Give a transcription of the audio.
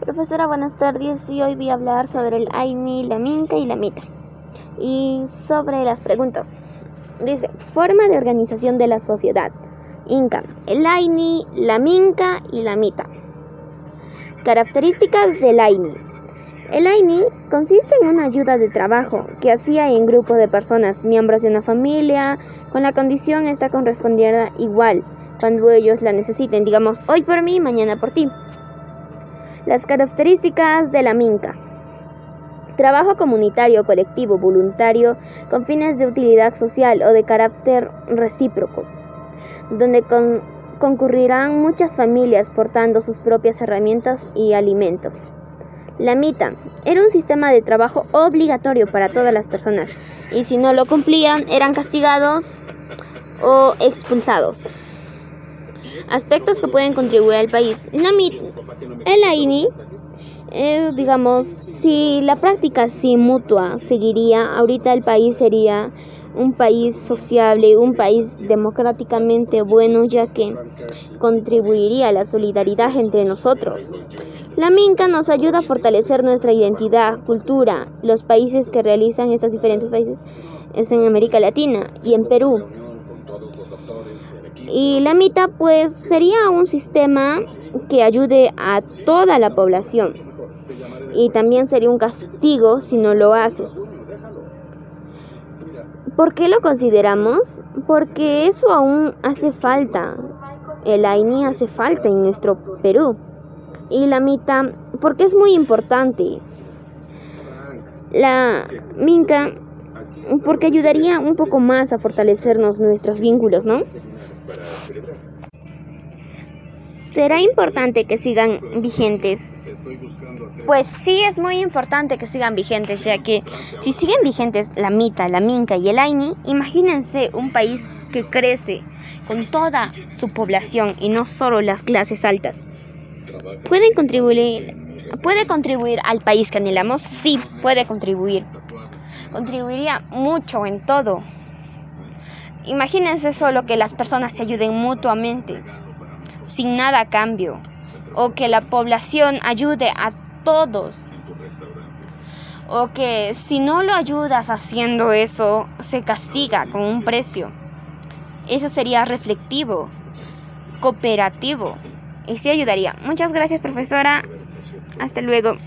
Profesora, buenas tardes. Y hoy voy a hablar sobre el AINI, la MINCA y la MITA. Y sobre las preguntas. Dice, forma de organización de la sociedad. Inca, el AINI, la MINCA y la MITA. Características del AINI. El AINI consiste en una ayuda de trabajo que hacía en grupo de personas, miembros de una familia, con la condición esta correspondiera igual cuando ellos la necesiten, digamos, hoy por mí, mañana por ti. Las características de la MINCA. Trabajo comunitario, colectivo, voluntario, con fines de utilidad social o de carácter recíproco, donde concurrirán muchas familias portando sus propias herramientas y alimento. La MITA era un sistema de trabajo obligatorio para todas las personas y si no lo cumplían eran castigados o expulsados. Aspectos que pueden contribuir al país. El AINI, eh, digamos, si la práctica sí mutua seguiría, ahorita el país sería un país sociable, un país democráticamente bueno, ya que contribuiría a la solidaridad entre nosotros. La Minca nos ayuda a fortalecer nuestra identidad, cultura. Los países que realizan estos diferentes países es en América Latina y en Perú. Y la MITA pues sería un sistema que ayude a toda la población. Y también sería un castigo si no lo haces. ¿Por qué lo consideramos? Porque eso aún hace falta. El AINI hace falta en nuestro Perú. Y la MITA, porque es muy importante. La MINCA, porque ayudaría un poco más a fortalecernos nuestros vínculos, ¿no? ¿Será importante que sigan vigentes? Pues sí, es muy importante que sigan vigentes, ya que si siguen vigentes la MITA, la MINCA y el AINI, imagínense un país que crece con toda su población y no solo las clases altas. ¿Pueden contribuir, ¿Puede contribuir al país que anhelamos? Sí, puede contribuir. Contribuiría mucho en todo. Imagínense solo que las personas se ayuden mutuamente sin nada cambio, o que la población ayude a todos, o que si no lo ayudas haciendo eso, se castiga con un precio. Eso sería reflectivo, cooperativo, y sí ayudaría. Muchas gracias, profesora. Hasta luego.